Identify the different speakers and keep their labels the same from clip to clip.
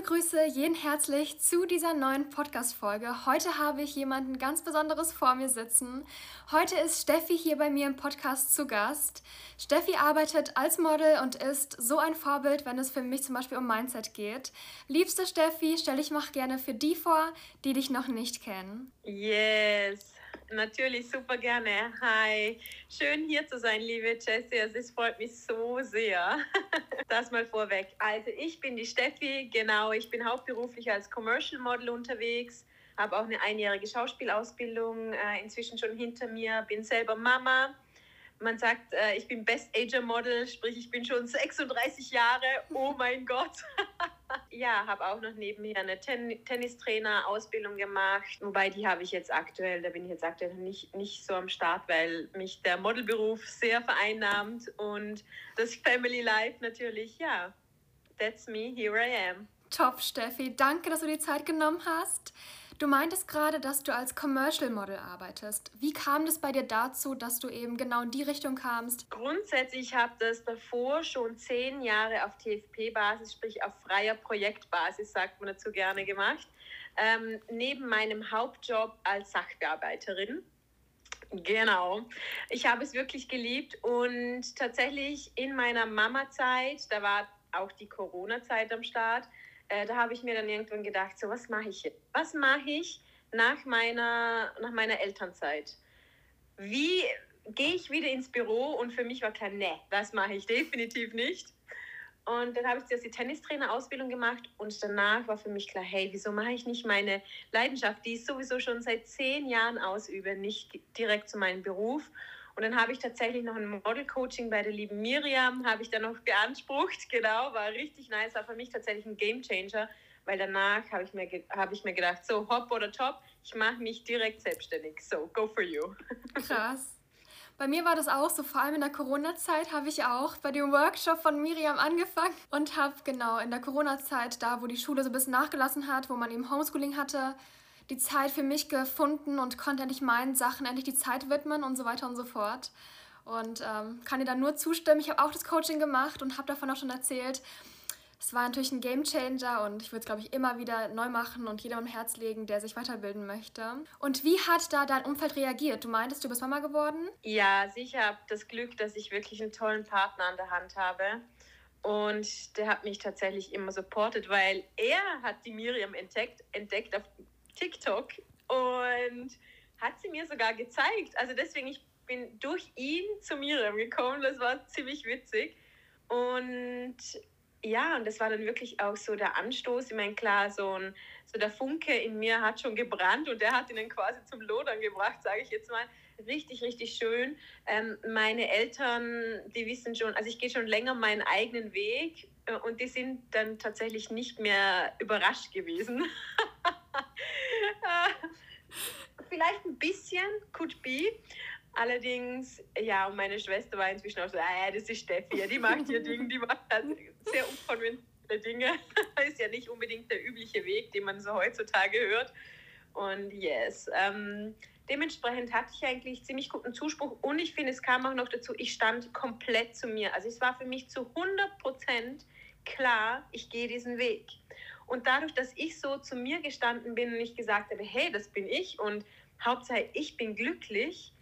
Speaker 1: begrüße jeden herzlich zu dieser neuen Podcast-Folge. Heute habe ich jemanden ganz Besonderes vor mir sitzen. Heute ist Steffi hier bei mir im Podcast zu Gast. Steffi arbeitet als Model und ist so ein Vorbild, wenn es für mich zum Beispiel um Mindset geht. Liebste Steffi, stell dich mal gerne für die vor, die dich noch nicht kennen.
Speaker 2: Yes. Natürlich, super gerne. Hi, schön hier zu sein, liebe Jessie. Es freut mich so sehr. Das mal vorweg. Also ich bin die Steffi, genau. Ich bin hauptberuflich als Commercial Model unterwegs, habe auch eine einjährige Schauspielausbildung äh, inzwischen schon hinter mir, bin selber Mama. Man sagt, äh, ich bin Best Ager Model, sprich ich bin schon 36 Jahre. Oh mein Gott. ja, habe auch noch nebenher eine Ten Tennistrainer-Ausbildung gemacht, wobei die habe ich jetzt aktuell, da bin ich jetzt aktuell nicht, nicht so am Start, weil mich der Modelberuf sehr vereinnahmt und das Family Life natürlich, ja, that's me, here I am.
Speaker 1: Top, Steffi. Danke, dass du die Zeit genommen hast. Du meintest gerade, dass du als Commercial Model arbeitest. Wie kam das bei dir dazu, dass du eben genau in die Richtung kamst?
Speaker 2: Grundsätzlich habe ich das davor schon zehn Jahre auf TFP-Basis, sprich auf freier Projektbasis, sagt man dazu gerne gemacht, ähm, neben meinem Hauptjob als Sachbearbeiterin. Genau. Ich habe es wirklich geliebt und tatsächlich in meiner Mama-Zeit, da war auch die Corona-Zeit am Start, äh, da habe ich mir dann irgendwann gedacht, so was mache ich jetzt? Was mache ich nach meiner, nach meiner Elternzeit? Wie gehe ich wieder ins Büro? Und für mich war klar, nee, das mache ich definitiv nicht. Und dann habe ich zuerst die Tennistrainer-Ausbildung gemacht und danach war für mich klar, hey, wieso mache ich nicht meine Leidenschaft, die ich sowieso schon seit zehn Jahren ausübe, nicht direkt zu meinem Beruf? Und dann habe ich tatsächlich noch ein Model-Coaching bei der lieben Miriam, habe ich dann noch beansprucht, genau, war richtig nice, war für mich tatsächlich ein Game-Changer, weil danach habe ich, mir hab ich mir gedacht, so hopp oder top, ich mache mich direkt selbstständig, so go for you.
Speaker 1: Krass. Bei mir war das auch so, vor allem in der Corona-Zeit habe ich auch bei dem Workshop von Miriam angefangen und habe genau in der Corona-Zeit, da wo die Schule so ein bisschen nachgelassen hat, wo man eben Homeschooling hatte, die Zeit für mich gefunden und konnte endlich meinen Sachen endlich die Zeit widmen und so weiter und so fort. Und ähm, kann dir da nur zustimmen. Ich habe auch das Coaching gemacht und habe davon auch schon erzählt. Es war natürlich ein Game Changer und ich würde es, glaube ich, immer wieder neu machen und jedem am Herz legen, der sich weiterbilden möchte. Und wie hat da dein Umfeld reagiert? Du meintest, du bist Mama geworden?
Speaker 2: Ja, sicher. Das Glück, dass ich wirklich einen tollen Partner an der Hand habe. Und der hat mich tatsächlich immer supportet, weil er hat die Miriam entdeckt, entdeckt TikTok und hat sie mir sogar gezeigt. Also deswegen, ich bin durch ihn zu Miriam gekommen. Das war ziemlich witzig. Und ja, und das war dann wirklich auch so der Anstoß. Ich meine, klar, so, ein, so der Funke in mir hat schon gebrannt und der hat ihn dann quasi zum Lodern gebracht, sage ich jetzt mal. Richtig, richtig schön. Ähm, meine Eltern, die wissen schon, also ich gehe schon länger meinen eigenen Weg äh, und die sind dann tatsächlich nicht mehr überrascht gewesen. Vielleicht ein bisschen, could be. Allerdings, ja, und meine Schwester war inzwischen auch so, ah, das ist Steffi, die macht ihr Ding, die macht halt sehr unkonventionelle Dinge. Ist ja nicht unbedingt der übliche Weg, den man so heutzutage hört. Und yes, ähm, dementsprechend hatte ich eigentlich ziemlich guten Zuspruch und ich finde, es kam auch noch dazu, ich stand komplett zu mir. Also es war für mich zu 100 Prozent klar, ich gehe diesen Weg. Und dadurch, dass ich so zu mir gestanden bin und ich gesagt habe, hey, das bin ich und Hauptsache ich bin glücklich,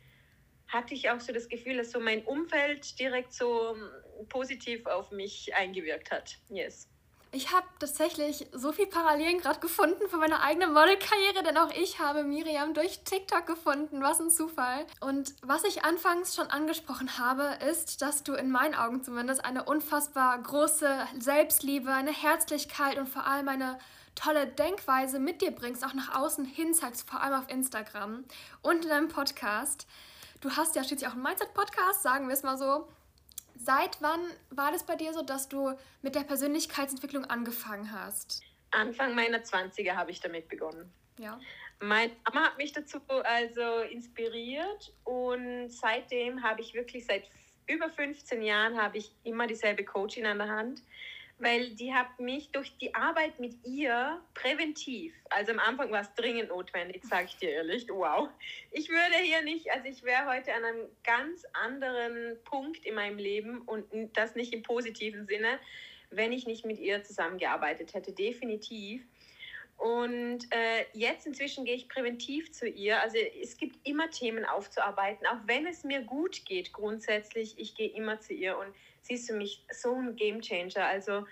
Speaker 2: hatte ich auch so das Gefühl, dass so mein Umfeld direkt so hm, positiv auf mich eingewirkt hat. Yes.
Speaker 1: Ich habe tatsächlich so viel Parallelen gerade gefunden für meine eigene Modelkarriere, denn auch ich habe Miriam durch TikTok gefunden. Was ein Zufall. Und was ich anfangs schon angesprochen habe, ist, dass du in meinen Augen zumindest eine unfassbar große Selbstliebe, eine Herzlichkeit und vor allem eine tolle Denkweise mit dir bringst, auch nach außen hin zeigst, vor allem auf Instagram und in deinem Podcast. Du hast ja schließlich auch einen Mindset-Podcast, sagen wir es mal so. Seit wann war das bei dir so, dass du mit der Persönlichkeitsentwicklung angefangen hast?
Speaker 2: Anfang meiner 20er habe ich damit begonnen.
Speaker 1: Ja.
Speaker 2: Meine Mama hat mich dazu also inspiriert und seitdem habe ich wirklich seit über 15 Jahren habe ich immer dieselbe Coaching an der Hand weil die hat mich durch die Arbeit mit ihr präventiv, also am Anfang war es dringend notwendig, sage ich dir ehrlich, wow. Ich würde hier nicht, also ich wäre heute an einem ganz anderen Punkt in meinem Leben und das nicht im positiven Sinne, wenn ich nicht mit ihr zusammengearbeitet hätte, definitiv. Und äh, jetzt inzwischen gehe ich präventiv zu ihr. Also es gibt immer Themen aufzuarbeiten, auch wenn es mir gut geht grundsätzlich. Ich gehe immer zu ihr und sie ist für mich so ein Gamechanger. Also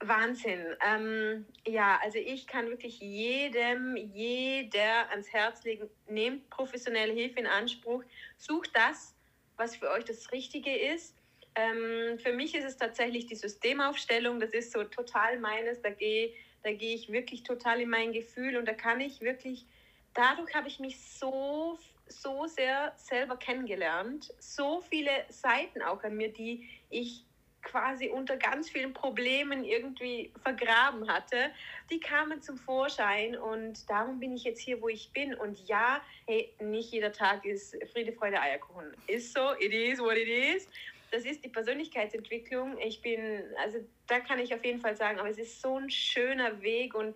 Speaker 2: Wahnsinn. Ähm, ja, also ich kann wirklich jedem, jeder ans Herz legen, nehmt professionelle Hilfe in Anspruch, sucht das, was für euch das Richtige ist. Ähm, für mich ist es tatsächlich die Systemaufstellung, das ist so total meines, da gehe da gehe ich wirklich total in mein Gefühl und da kann ich wirklich, dadurch habe ich mich so, so sehr selber kennengelernt, so viele Seiten auch an mir, die ich quasi unter ganz vielen Problemen irgendwie vergraben hatte, die kamen zum Vorschein und darum bin ich jetzt hier, wo ich bin. Und ja, hey, nicht jeder Tag ist Friede, Freude, Eierkuchen. Ist so, it is what it is. Das ist die Persönlichkeitsentwicklung. Ich bin, also da kann ich auf jeden Fall sagen, aber es ist so ein schöner Weg und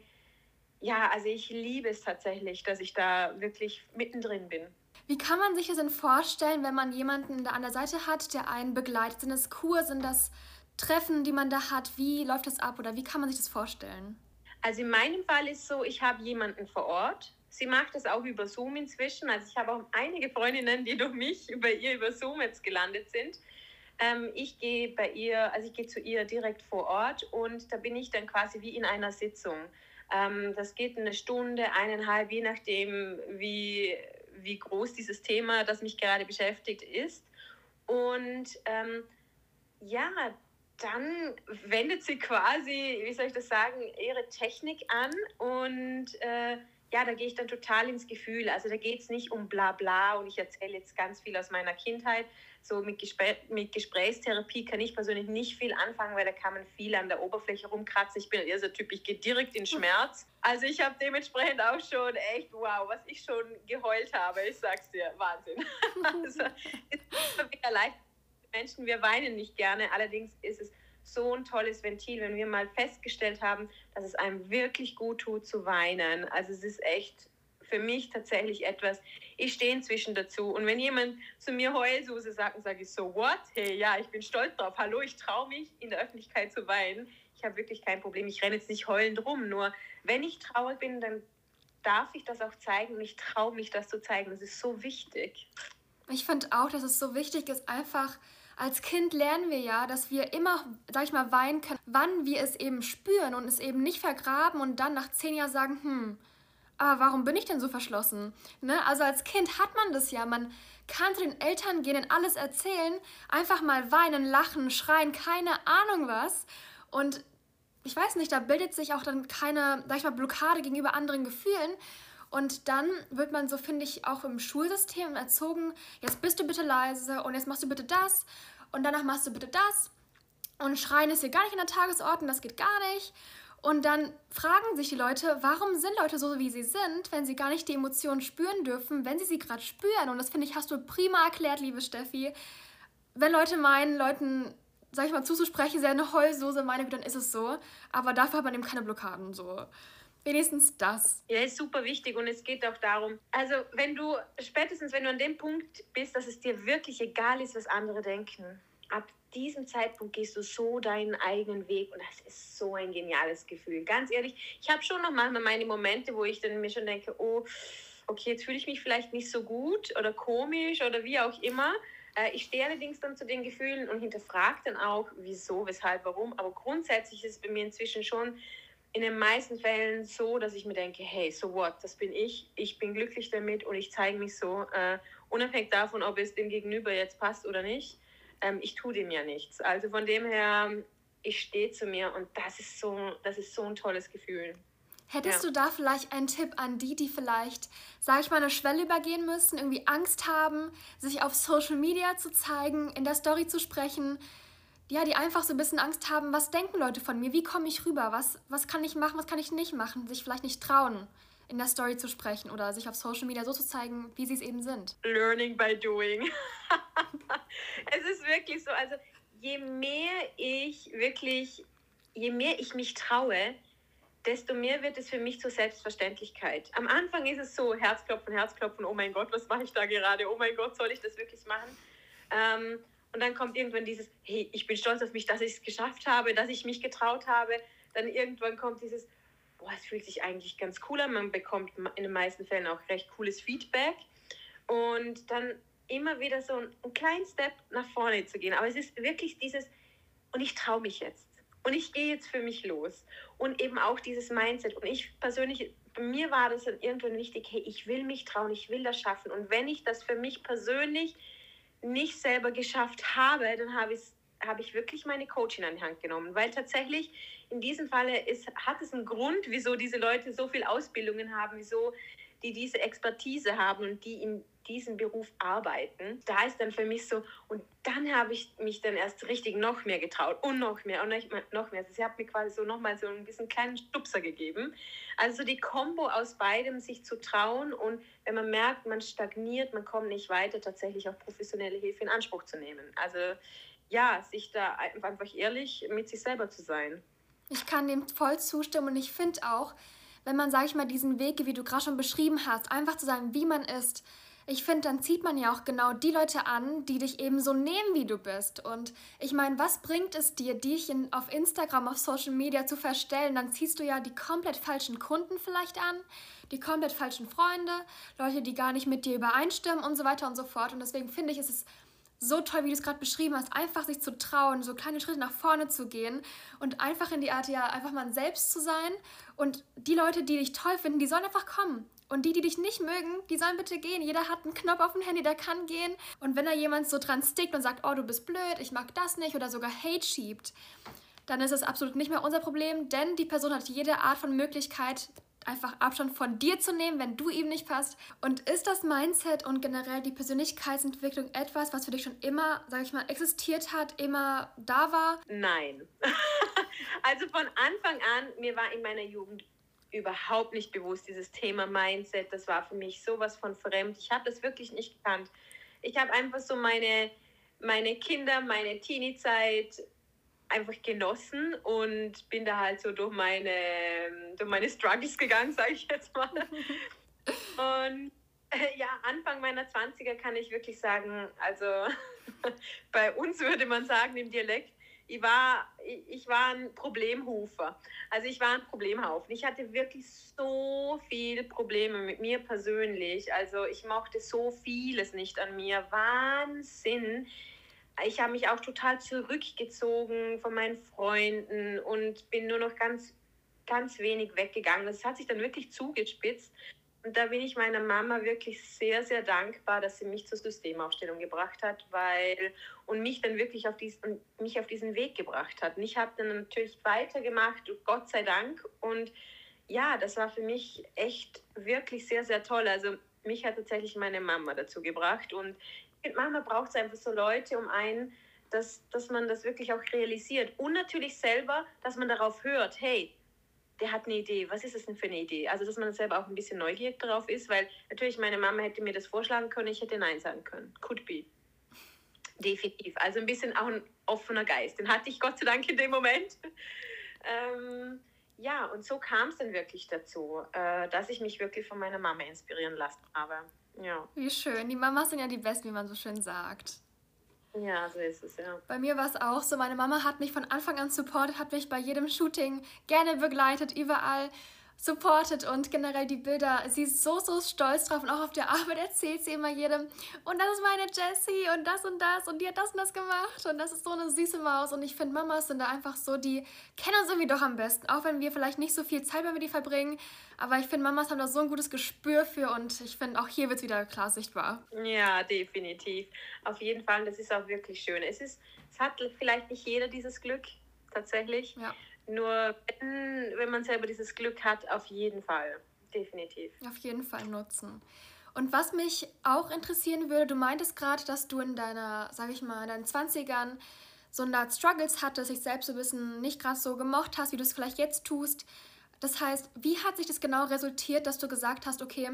Speaker 2: ja, also ich liebe es tatsächlich, dass ich da wirklich mittendrin bin.
Speaker 1: Wie kann man sich das denn vorstellen, wenn man jemanden da an der Seite hat, der einen begleitet? Sind das Kur, sind das Treffen, die man da hat? Wie läuft das ab oder wie kann man sich das vorstellen?
Speaker 2: Also in meinem Fall ist so, ich habe jemanden vor Ort. Sie macht das auch über Zoom inzwischen. Also ich habe auch einige Freundinnen, die durch mich über ihr über Zoom jetzt gelandet sind. Ähm, ich gehe bei ihr, also ich gehe zu ihr direkt vor Ort und da bin ich dann quasi wie in einer Sitzung. Ähm, das geht eine Stunde, eineinhalb, je nachdem, wie, wie groß dieses Thema, das mich gerade beschäftigt, ist. Und ähm, ja, dann wendet sie quasi, wie soll ich das sagen, ihre Technik an und äh, ja, da gehe ich dann total ins Gefühl. Also da geht es nicht um bla bla und ich erzähle jetzt ganz viel aus meiner Kindheit. So mit, Gespr mit Gesprächstherapie kann ich persönlich nicht viel anfangen, weil da kann man viel an der Oberfläche rumkratzen. Ich bin eher so Typ, ich gehe direkt in Schmerz. Also ich habe dementsprechend auch schon echt, wow, was ich schon geheult habe. Ich sag's dir, Wahnsinn. also, es ist wieder leicht. Menschen, wir weinen nicht gerne. Allerdings ist es so ein tolles Ventil, wenn wir mal festgestellt haben, dass es einem wirklich gut tut zu weinen. Also es ist echt für mich tatsächlich etwas, ich stehe inzwischen dazu. Und wenn jemand zu mir Heulsuse sagt, dann sage ich so, what? Hey, ja, ich bin stolz drauf. Hallo, ich traue mich, in der Öffentlichkeit zu weinen. Ich habe wirklich kein Problem. Ich renne jetzt nicht heulend rum. Nur wenn ich traurig bin, dann darf ich das auch zeigen und ich traue mich, das zu zeigen. Das ist so wichtig.
Speaker 1: Ich finde auch, dass es so wichtig ist, einfach als Kind lernen wir ja, dass wir immer, sag ich mal, weinen können, wann wir es eben spüren und es eben nicht vergraben und dann nach zehn Jahren sagen, hm, aber warum bin ich denn so verschlossen? Ne? Also als Kind hat man das ja, man kann zu den Eltern gehen und alles erzählen, einfach mal weinen, lachen, schreien, keine Ahnung was. Und ich weiß nicht, da bildet sich auch dann keine, sag ich mal, Blockade gegenüber anderen Gefühlen. Und dann wird man so, finde ich, auch im Schulsystem erzogen, jetzt bist du bitte leise und jetzt machst du bitte das und danach machst du bitte das. Und schreien ist hier gar nicht in der Tagesordnung, das geht gar nicht. Und dann fragen sich die Leute, warum sind Leute so, wie sie sind, wenn sie gar nicht die Emotionen spüren dürfen, wenn sie sie gerade spüren. Und das finde ich, hast du prima erklärt, liebe Steffi. Wenn Leute meinen, Leuten, sag ich mal, zuzusprechen, sie eine Heulsoße, meine dann ist es so. Aber dafür hat man eben keine Blockaden so. Wenigstens das.
Speaker 2: Ja, ist super wichtig und es geht auch darum, also wenn du, spätestens wenn du an dem Punkt bist, dass es dir wirklich egal ist, was andere denken, ab diesem Zeitpunkt gehst du so deinen eigenen Weg und das ist so ein geniales Gefühl. Ganz ehrlich, ich habe schon noch manchmal meine Momente, wo ich dann mir schon denke, oh, okay, jetzt fühle ich mich vielleicht nicht so gut oder komisch oder wie auch immer. Äh, ich stehe allerdings dann zu den Gefühlen und hinterfrage dann auch, wieso, weshalb, warum. Aber grundsätzlich ist es bei mir inzwischen schon in den meisten Fällen so, dass ich mir denke, hey, so what, das bin ich, ich bin glücklich damit und ich zeige mich so, äh, unabhängig davon, ob es dem Gegenüber jetzt passt oder nicht. Ähm, ich tue dem ja nichts. Also von dem her, ich stehe zu mir und das ist so, das ist so ein tolles Gefühl.
Speaker 1: Hättest ja. du da vielleicht einen Tipp an die, die vielleicht, sage ich mal, eine Schwelle übergehen müssen, irgendwie Angst haben, sich auf Social Media zu zeigen, in der Story zu sprechen, ja, die einfach so ein bisschen Angst haben, was denken Leute von mir, wie komme ich rüber, was, was kann ich machen, was kann ich nicht machen, sich vielleicht nicht trauen, in der Story zu sprechen oder sich auf Social Media so zu zeigen, wie sie es eben sind.
Speaker 2: Learning by doing. es ist wirklich so, also je mehr ich wirklich, je mehr ich mich traue, desto mehr wird es für mich zur Selbstverständlichkeit. Am Anfang ist es so, Herzklopfen, Herzklopfen, oh mein Gott, was mache ich da gerade? Oh mein Gott, soll ich das wirklich machen? Ähm, Und dann kommt irgendwann dieses, hey, ich bin stolz auf mich, dass ich es geschafft habe, dass ich mich getraut habe. Dann irgendwann kommt dieses, boah, es fühlt sich eigentlich ganz cool an. Man bekommt in den meisten Fällen auch recht cooles Feedback. Und dann immer wieder so einen, einen kleinen Step nach vorne zu gehen. Aber es ist wirklich dieses, und ich traue mich jetzt. Und ich gehe jetzt für mich los. Und eben auch dieses Mindset. Und ich persönlich, bei mir war das dann irgendwann wichtig, hey, ich will mich trauen, ich will das schaffen. Und wenn ich das für mich persönlich nicht selber geschafft habe, dann habe ich habe ich wirklich meine Coaching an die Hand genommen, weil tatsächlich in diesem Falle ist, hat es einen Grund, wieso diese Leute so viel Ausbildungen haben, wieso die diese Expertise haben und die in diesem Beruf arbeiten. Da ist dann für mich so, und dann habe ich mich dann erst richtig noch mehr getraut und noch mehr und noch mehr. Sie hat mir quasi so nochmal so ein bisschen kleinen Stupser gegeben. Also die Kombo aus beidem, sich zu trauen und wenn man merkt, man stagniert, man kommt nicht weiter, tatsächlich auch professionelle Hilfe in Anspruch zu nehmen. Also ja, sich da einfach ehrlich mit sich selber zu sein.
Speaker 1: Ich kann dem voll zustimmen und ich finde auch, wenn man, sage ich mal, diesen Weg, wie du gerade schon beschrieben hast, einfach zu sein, wie man ist, ich finde, dann zieht man ja auch genau die Leute an, die dich eben so nehmen, wie du bist. Und ich meine, was bringt es dir, dich in, auf Instagram, auf Social Media zu verstellen? Dann ziehst du ja die komplett falschen Kunden vielleicht an, die komplett falschen Freunde, Leute, die gar nicht mit dir übereinstimmen und so weiter und so fort. Und deswegen finde ich, ist es so toll, wie du es gerade beschrieben hast, einfach sich zu trauen, so kleine Schritte nach vorne zu gehen und einfach in die Art, ja, einfach mal selbst zu sein. Und die Leute, die dich toll finden, die sollen einfach kommen. Und die, die dich nicht mögen, die sollen bitte gehen. Jeder hat einen Knopf auf dem Handy, der kann gehen. Und wenn da jemand so dran stickt und sagt, oh, du bist blöd, ich mag das nicht oder sogar Hate schiebt, dann ist es absolut nicht mehr unser Problem, denn die Person hat jede Art von Möglichkeit, einfach Abstand von dir zu nehmen, wenn du ihm nicht passt. Und ist das Mindset und generell die Persönlichkeitsentwicklung etwas, was für dich schon immer, sag ich mal, existiert hat, immer da war?
Speaker 2: Nein. also von Anfang an, mir war in meiner Jugend überhaupt nicht bewusst, dieses Thema Mindset. Das war für mich sowas von fremd. Ich habe das wirklich nicht gekannt. Ich habe einfach so meine, meine Kinder, meine Teenie-Zeit einfach genossen und bin da halt so durch meine, durch meine Struggles gegangen, sage ich jetzt mal. Und äh, ja, Anfang meiner 20er kann ich wirklich sagen, also bei uns würde man sagen im Dialekt, ich war, ich war ein Problemhufer. Also ich war ein Problemhaufen. Ich hatte wirklich so viele Probleme mit mir persönlich. Also ich mochte so vieles nicht an mir. Wahnsinn ich habe mich auch total zurückgezogen von meinen Freunden und bin nur noch ganz, ganz wenig weggegangen. Das hat sich dann wirklich zugespitzt. Und da bin ich meiner Mama wirklich sehr, sehr dankbar, dass sie mich zur Systemaufstellung gebracht hat, weil und mich dann wirklich auf diesen, mich auf diesen Weg gebracht hat. Und ich habe dann natürlich weitergemacht, Gott sei Dank. Und ja, das war für mich echt wirklich sehr, sehr toll. Also mich hat tatsächlich meine Mama dazu gebracht. Und manchmal braucht es einfach so Leute um einen, dass, dass man das wirklich auch realisiert. Und natürlich selber, dass man darauf hört, hey, der hat eine Idee, was ist das denn für eine Idee? Also, dass man selber auch ein bisschen neugierig darauf ist, weil natürlich meine Mama hätte mir das vorschlagen können, ich hätte Nein sagen können. Could be. Definitiv. Also ein bisschen auch ein offener Geist. Den hatte ich Gott sei Dank in dem Moment. ähm, ja, und so kam es dann wirklich dazu, äh, dass ich mich wirklich von meiner Mama inspirieren lassen habe. Ja.
Speaker 1: Wie schön. Die Mamas sind ja die Besten, wie man so schön sagt.
Speaker 2: Ja, so ist es, ja.
Speaker 1: Bei mir war es auch so. Meine Mama hat mich von Anfang an supportet, hat mich bei jedem Shooting gerne begleitet, überall supportet und generell die Bilder. Sie ist so, so stolz drauf und auch auf der Arbeit erzählt sie immer jedem. Und das ist meine Jessie und das und das und die hat das und das gemacht und das ist so eine süße Maus. Und ich finde, Mamas sind da einfach so, die kennen uns irgendwie doch am besten. Auch wenn wir vielleicht nicht so viel Zeit mit die verbringen. Aber ich finde, Mamas haben da so ein gutes Gespür für und ich finde, auch hier wird es wieder klar sichtbar.
Speaker 2: Ja, definitiv. Auf jeden Fall, das ist auch wirklich schön. Es, ist, es hat vielleicht nicht jeder dieses Glück, tatsächlich. Ja. Nur wenn, wenn man selber dieses Glück hat, auf jeden Fall. Definitiv.
Speaker 1: Auf jeden Fall nutzen. Und was mich auch interessieren würde, du meintest gerade, dass du in deiner, sag ich mal, in deinen 20ern so eine Art Struggles hattest, dich selbst so ein bisschen nicht gerade so gemocht hast, wie du es vielleicht jetzt tust. Das heißt, wie hat sich das genau resultiert, dass du gesagt hast, okay,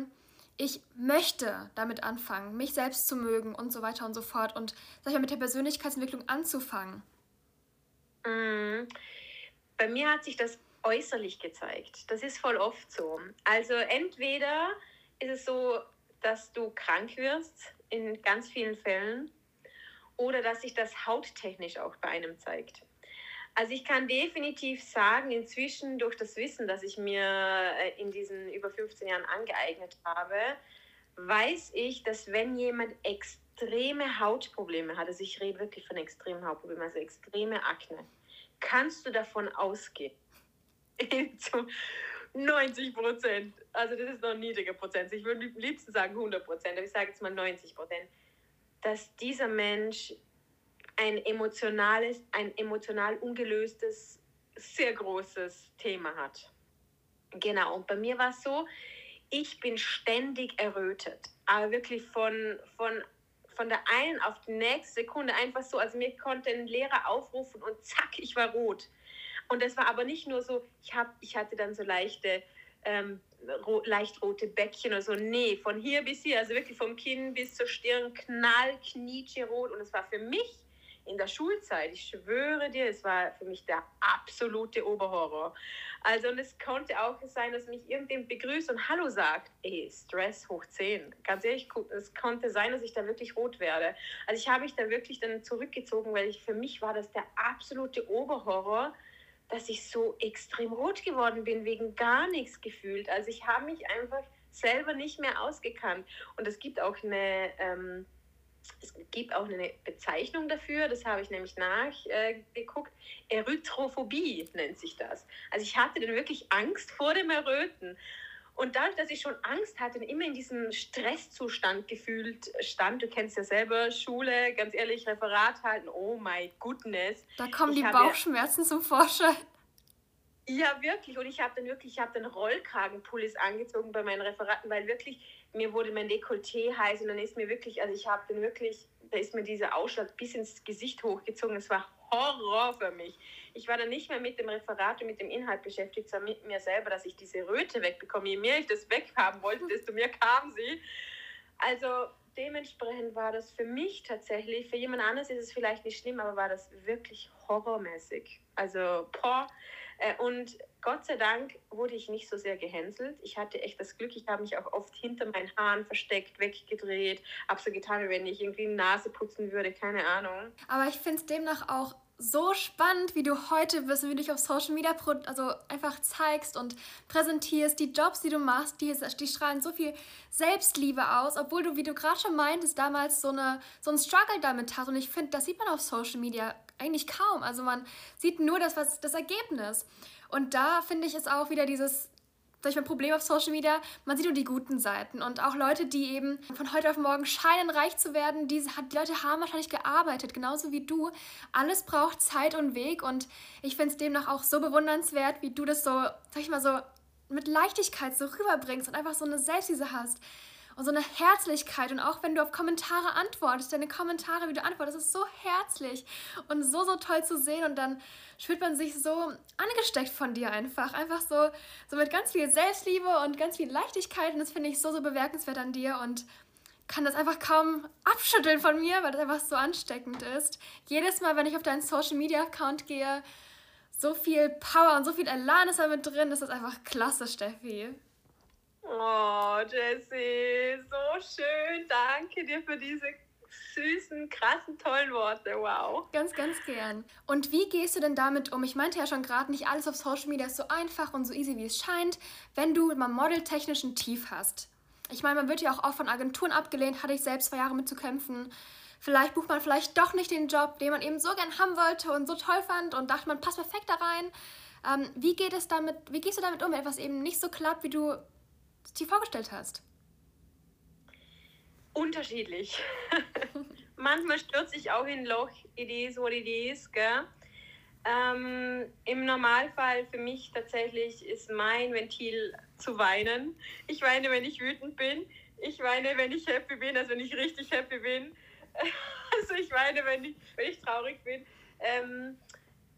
Speaker 1: ich möchte damit anfangen, mich selbst zu mögen und so weiter und so fort und sag ich mal, mit der Persönlichkeitsentwicklung anzufangen?
Speaker 2: Mm bei mir hat sich das äußerlich gezeigt. Das ist voll oft so. Also entweder ist es so, dass du krank wirst in ganz vielen Fällen oder dass sich das hauttechnisch auch bei einem zeigt. Also ich kann definitiv sagen, inzwischen durch das Wissen, das ich mir äh, in diesen über 15 Jahren angeeignet habe, weiß ich, dass wenn jemand extreme Hautprobleme hat, also ich rede wirklich von extremen Hautproblemen, also extreme Akne, kannst du davon ausgehen, zu 90 Prozent, also das ist noch ein niedriger Prozent, ich würde am liebsten sagen 100 Prozent, aber ich sage jetzt mal 90 Prozent, dass dieser Mensch ein emotionales, ein emotional ungelöstes, sehr großes Thema hat. Genau, und bei mir war es so, ich bin ständig errötet, aber wirklich von, von, von der einen auf die nächste Sekunde einfach so, also mir konnte ein Lehrer aufrufen und zack, ich war rot. Und das war aber nicht nur so, ich, hab, ich hatte dann so leichte, ähm, ro leicht rote Bäckchen oder so. Nee, von hier bis hier, also wirklich vom Kinn bis zur Stirn, knall, rot. Und es war für mich in der Schulzeit, ich schwöre dir, es war für mich der absolute Oberhorror. Also und es konnte auch sein, dass mich irgendjemand begrüßt und Hallo sagt. Ey, Stress hoch 10. Ganz ehrlich, es konnte sein, dass ich da wirklich rot werde. Also ich habe mich da wirklich dann zurückgezogen, weil ich, für mich war das der absolute Oberhorror, dass ich so extrem rot geworden bin, wegen gar nichts gefühlt. Also ich habe mich einfach selber nicht mehr ausgekannt. Und es gibt auch eine... Ähm, es gibt auch eine Bezeichnung dafür, das habe ich nämlich nachgeguckt. Äh, Erythrophobie nennt sich das. Also ich hatte dann wirklich Angst vor dem Erröten. Und dadurch, dass ich schon Angst hatte und immer in diesem Stresszustand gefühlt stand, du kennst ja selber Schule, ganz ehrlich, Referat halten, oh my goodness.
Speaker 1: Da kommen ich die Bauchschmerzen ja, zum Vorschein.
Speaker 2: Ja, wirklich. Und ich habe dann wirklich, ich habe dann Rollkragenpullis angezogen bei meinen Referaten, weil wirklich mir wurde mein Dekolleté heiß und dann ist mir wirklich, also ich habe dann wirklich, da ist mir dieser Ausschlag bis ins Gesicht hochgezogen. Es war Horror für mich. Ich war dann nicht mehr mit dem Referat und mit dem Inhalt beschäftigt, sondern mit mir selber, dass ich diese Röte wegbekomme. Je mehr ich das weghaben wollte, desto mehr kam sie. Also dementsprechend war das für mich tatsächlich, für jemand anderes ist es vielleicht nicht schlimm, aber war das wirklich horrormäßig. Also, boah, äh, und Gott sei Dank wurde ich nicht so sehr gehänselt. Ich hatte echt das Glück, ich habe mich auch oft hinter meinen Haaren versteckt, weggedreht, habe so getan, wenn ich irgendwie Nase putzen würde, keine Ahnung.
Speaker 1: Aber ich finde es demnach auch so spannend, wie du heute bist und wie du dich auf Social Media also einfach zeigst und präsentierst. Die Jobs, die du machst, die, die strahlen so viel Selbstliebe aus, obwohl du, wie du gerade schon meintest, damals so, eine, so einen Struggle damit hast. Und ich finde, das sieht man auf Social Media eigentlich kaum. Also man sieht nur das, was, das Ergebnis. Und da finde ich es auch wieder dieses, sag ich mal, Problem auf Social Media, man sieht nur die guten Seiten. Und auch Leute, die eben von heute auf morgen scheinen, reich zu werden, die, die Leute haben wahrscheinlich gearbeitet, genauso wie du. Alles braucht Zeit und Weg. Und ich finde es demnach auch so bewundernswert, wie du das so, sag ich mal, so mit Leichtigkeit so rüberbringst und einfach so eine Selbstliebe hast und so eine Herzlichkeit. Und auch wenn du auf Kommentare antwortest, deine Kommentare, wie du antwortest, ist so herzlich und so, so toll zu sehen. Und dann fühlt man sich so angesteckt von dir einfach. Einfach so, so mit ganz viel Selbstliebe und ganz viel Leichtigkeit. Und das finde ich so, so bemerkenswert an dir. Und kann das einfach kaum abschütteln von mir, weil das einfach so ansteckend ist. Jedes Mal, wenn ich auf deinen Social Media Account gehe, so viel Power und so viel Elan ist da mit drin, das ist einfach klasse, Steffi.
Speaker 2: Oh, Jessie, so schön. Danke dir für diese süßen, krassen, tollen Worte. Wow.
Speaker 1: Ganz, ganz gern. Und wie gehst du denn damit um? Ich meinte ja schon gerade, nicht alles auf Social Media ist so einfach und so easy, wie es scheint, wenn du mal modeltechnisch ein Tief hast. Ich meine, man wird ja auch oft von Agenturen abgelehnt, hatte ich selbst zwei Jahre mit zu kämpfen. Vielleicht bucht man vielleicht doch nicht den Job, den man eben so gern haben wollte und so toll fand und dachte, man passt perfekt da rein. Ähm, wie geht es damit, wie gehst du damit um, wenn etwas eben nicht so klappt, wie du dir vorgestellt hast?
Speaker 2: Unterschiedlich. Manchmal stürze ich auch in Loch, is what it is, gell? Ähm, Im Normalfall für mich tatsächlich ist mein Ventil zu weinen. Ich weine, wenn ich wütend bin. Ich weine, wenn ich happy bin, also wenn ich richtig happy bin. Also ich weine, wenn ich, wenn ich traurig bin. Ähm,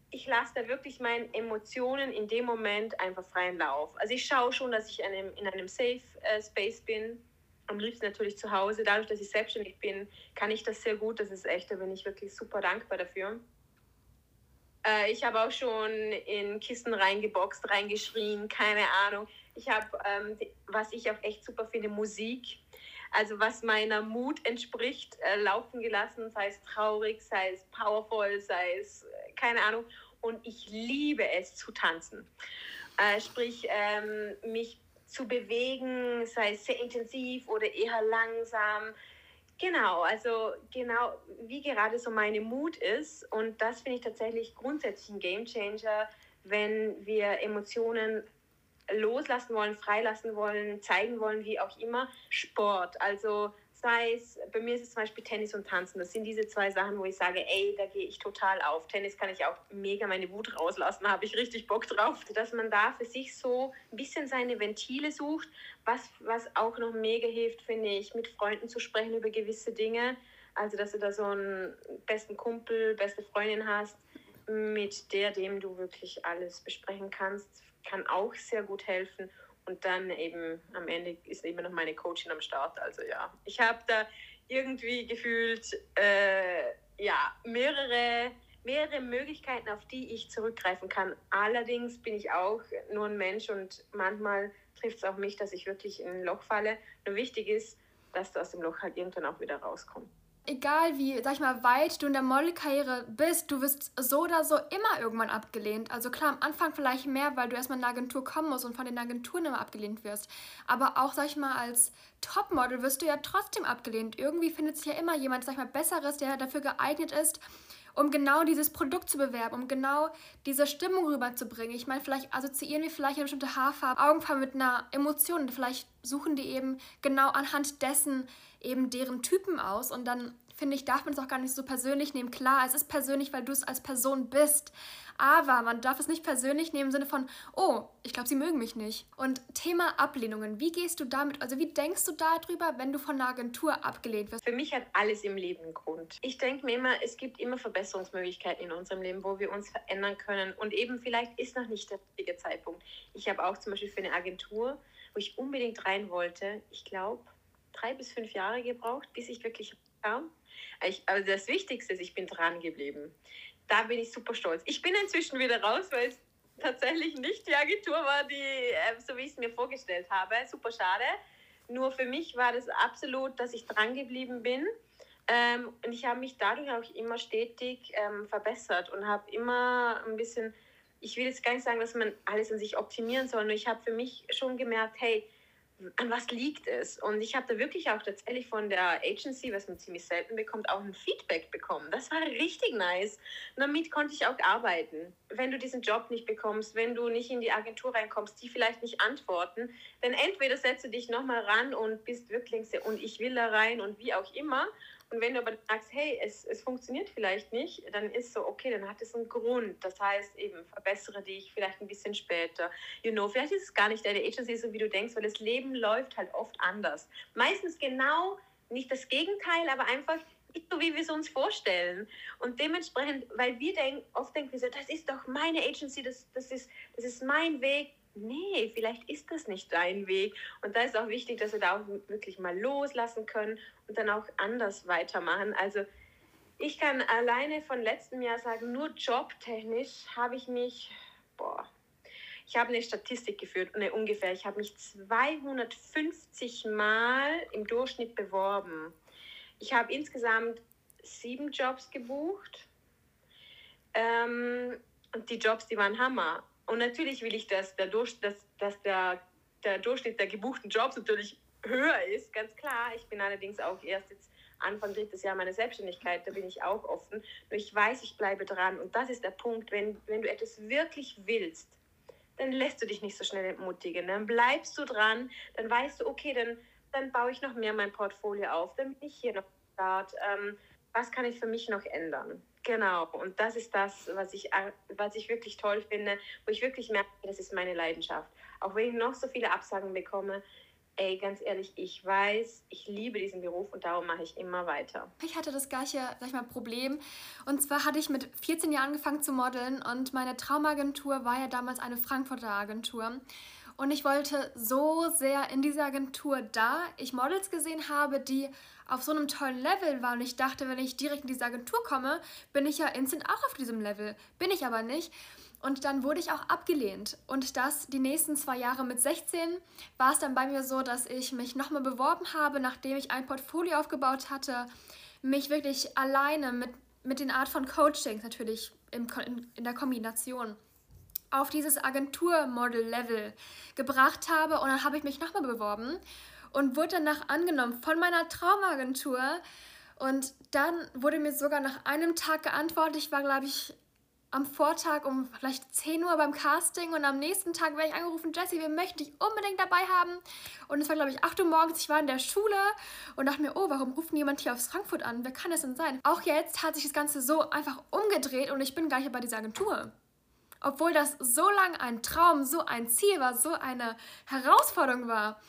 Speaker 2: ich lasse da wirklich meinen Emotionen in dem Moment einfach freien Lauf. Also ich schaue schon, dass ich in einem, in einem Safe äh, Space bin. Am liebsten natürlich zu Hause. Dadurch, dass ich selbstständig bin, kann ich das sehr gut. Das ist echt, da bin ich wirklich super dankbar dafür. Äh, ich habe auch schon in Kisten reingeboxt, reingeschrien, keine Ahnung. Ich habe, ähm, was ich auch echt super finde, Musik. Also was meiner Mut entspricht, äh, laufen gelassen, sei es traurig, sei es powerful, sei es äh, keine Ahnung. Und ich liebe es zu tanzen. Äh, sprich, ähm, mich zu bewegen, sei es sehr intensiv oder eher langsam. Genau, also genau wie gerade so meine Mut ist. Und das finde ich tatsächlich grundsätzlich ein Game Changer, wenn wir Emotionen loslassen wollen, freilassen wollen, zeigen wollen, wie auch immer. Sport, also sei es, bei mir ist es zum Beispiel Tennis und Tanzen. Das sind diese zwei Sachen, wo ich sage, ey, da gehe ich total auf. Tennis kann ich auch mega meine Wut rauslassen, da habe ich richtig Bock drauf. Dass man da für sich so ein bisschen seine Ventile sucht, was, was auch noch mega hilft, finde ich, mit Freunden zu sprechen über gewisse Dinge. Also, dass du da so einen besten Kumpel, beste Freundin hast, mit der, dem du wirklich alles besprechen kannst, kann auch sehr gut helfen. Und dann eben am Ende ist immer noch meine Coachin am Start. Also ja, ich habe da irgendwie gefühlt äh, ja, mehrere, mehrere Möglichkeiten, auf die ich zurückgreifen kann. Allerdings bin ich auch nur ein Mensch und manchmal trifft es auch mich, dass ich wirklich in ein Loch falle. Nur wichtig ist, dass du aus dem Loch halt irgendwann auch wieder rauskommst
Speaker 1: egal wie, sag ich mal, weit du in der Modelkarriere bist, du wirst so oder so immer irgendwann abgelehnt. Also klar, am Anfang vielleicht mehr, weil du erstmal in eine Agentur kommen musst und von den Agenturen immer abgelehnt wirst. Aber auch, sag ich mal, als Topmodel wirst du ja trotzdem abgelehnt. Irgendwie findet sich ja immer jemand, sag ich mal, Besseres, der dafür geeignet ist, um genau dieses Produkt zu bewerben, um genau diese Stimmung rüberzubringen. Ich meine, vielleicht assoziieren wir vielleicht eine bestimmte Haarfarbe, Augenfarbe mit einer Emotion. Vielleicht suchen die eben genau anhand dessen eben deren Typen aus und dann finde ich, darf man es auch gar nicht so persönlich nehmen. Klar, es ist persönlich, weil du es als Person bist. Aber man darf es nicht persönlich nehmen im Sinne von, oh, ich glaube, sie mögen mich nicht. Und Thema Ablehnungen, wie gehst du damit, also wie denkst du darüber, wenn du von einer Agentur abgelehnt wirst?
Speaker 2: Für mich hat alles im Leben einen Grund. Ich denke mir immer, es gibt immer Verbesserungsmöglichkeiten in unserem Leben, wo wir uns verändern können. Und eben vielleicht ist noch nicht der richtige Zeitpunkt. Ich habe auch zum Beispiel für eine Agentur, wo ich unbedingt rein wollte, ich glaube, drei bis fünf Jahre gebraucht, bis ich wirklich kam. Ich, also das Wichtigste ist, ich bin dran geblieben. Da bin ich super stolz. Ich bin inzwischen wieder raus, weil es tatsächlich nicht die Agentur war, die, äh, so wie ich es mir vorgestellt habe. Super schade. Nur für mich war das absolut, dass ich dran geblieben bin. Ähm, und ich habe mich dadurch auch immer stetig ähm, verbessert und habe immer ein bisschen, ich will jetzt gar nicht sagen, dass man alles an sich optimieren soll, nur ich habe für mich schon gemerkt, hey, an was liegt es? Und ich habe da wirklich auch tatsächlich von der Agency, was man ziemlich selten bekommt, auch ein Feedback bekommen. Das war richtig nice. Und damit konnte ich auch arbeiten. Wenn du diesen Job nicht bekommst, wenn du nicht in die Agentur reinkommst, die vielleicht nicht antworten, dann entweder setzt du dich nochmal ran und bist wirklich und ich will da rein und wie auch immer. Und wenn du aber sagst, hey, es, es funktioniert vielleicht nicht, dann ist so, okay, dann hat es einen Grund. Das heißt eben, verbessere dich vielleicht ein bisschen später. You know, vielleicht ist es gar nicht deine Agency so, wie du denkst, weil das Leben läuft halt oft anders. Meistens genau nicht das Gegenteil, aber einfach nicht so, wie wir es uns vorstellen. Und dementsprechend, weil wir denken, oft denken wir so, das ist doch meine Agency, das, das, ist, das ist mein Weg, nee, vielleicht ist das nicht dein Weg. Und da ist auch wichtig, dass wir da auch wirklich mal loslassen können und dann auch anders weitermachen. Also ich kann alleine von letztem Jahr sagen, nur jobtechnisch habe ich mich, boah, ich habe eine Statistik geführt, ne, ungefähr, ich habe mich 250 Mal im Durchschnitt beworben. Ich habe insgesamt sieben Jobs gebucht. Ähm, und die Jobs, die waren Hammer. Und natürlich will ich, dass der, Durch, dass, dass der, der Durchschnitt der gebuchten Jobs natürlich höher ist, ganz klar. Ich bin allerdings auch erst jetzt Anfang drittes Jahr meiner Selbstständigkeit, da bin ich auch offen. Nur ich weiß, ich bleibe dran. Und das ist der Punkt, wenn, wenn du etwas wirklich willst, dann lässt du dich nicht so schnell entmutigen. Dann bleibst du dran, dann weißt du, okay, dann, dann baue ich noch mehr mein Portfolio auf, dann bin ich hier noch Start. Ähm, was kann ich für mich noch ändern? Genau, und das ist das, was ich, was ich wirklich toll finde, wo ich wirklich merke, das ist meine Leidenschaft. Auch wenn ich noch so viele Absagen bekomme, ey, ganz ehrlich, ich weiß, ich liebe diesen Beruf und darum mache ich immer weiter.
Speaker 1: Ich hatte das gleiche, sag ich mal, Problem. Und zwar hatte ich mit 14 Jahren angefangen zu modeln und meine Traumagentur war ja damals eine Frankfurter Agentur. Und ich wollte so sehr in dieser Agentur, da ich Models gesehen habe, die auf so einem tollen Level waren. Und ich dachte, wenn ich direkt in diese Agentur komme, bin ich ja instant auch auf diesem Level. Bin ich aber nicht. Und dann wurde ich auch abgelehnt. Und das die nächsten zwei Jahre mit 16 war es dann bei mir so, dass ich mich nochmal beworben habe, nachdem ich ein Portfolio aufgebaut hatte, mich wirklich alleine mit, mit den Art von Coachings natürlich im, in, in der Kombination auf dieses Agenturmodel-Level gebracht habe. Und dann habe ich mich nochmal beworben und wurde danach angenommen von meiner Traumagentur. Und dann wurde mir sogar nach einem Tag geantwortet. Ich war, glaube ich, am Vortag um vielleicht 10 Uhr beim Casting und am nächsten Tag werde ich angerufen, Jessie, wir möchten dich unbedingt dabei haben. Und es war, glaube ich, 8 Uhr morgens, ich war in der Schule und dachte mir, oh, warum ruft jemand hier aus Frankfurt an? Wer kann das denn sein? Auch jetzt hat sich das Ganze so einfach umgedreht und ich bin gar nicht bei dieser Agentur. Obwohl das so lange ein Traum, so ein Ziel war, so eine Herausforderung war.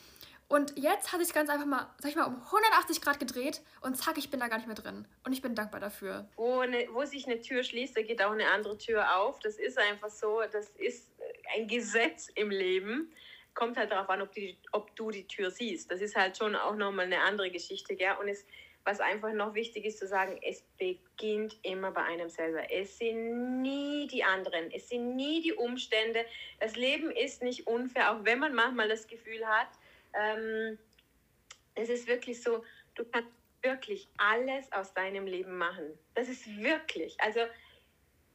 Speaker 1: Und jetzt hat sich ganz einfach mal, sag ich mal, um 180 Grad gedreht und zack, ich bin da gar nicht mehr drin. Und ich bin dankbar dafür.
Speaker 2: Wo, eine, wo sich eine Tür schließt, da geht auch eine andere Tür auf. Das ist einfach so, das ist ein Gesetz im Leben. Kommt halt darauf an, ob, die, ob du die Tür siehst. Das ist halt schon auch nochmal eine andere Geschichte, gell? Und es, was einfach noch wichtig ist zu sagen, es beginnt immer bei einem selber. Es sind nie die anderen, es sind nie die Umstände. Das Leben ist nicht unfair, auch wenn man manchmal das Gefühl hat, ähm, es ist wirklich so, du kannst wirklich alles aus deinem Leben machen. Das ist wirklich, also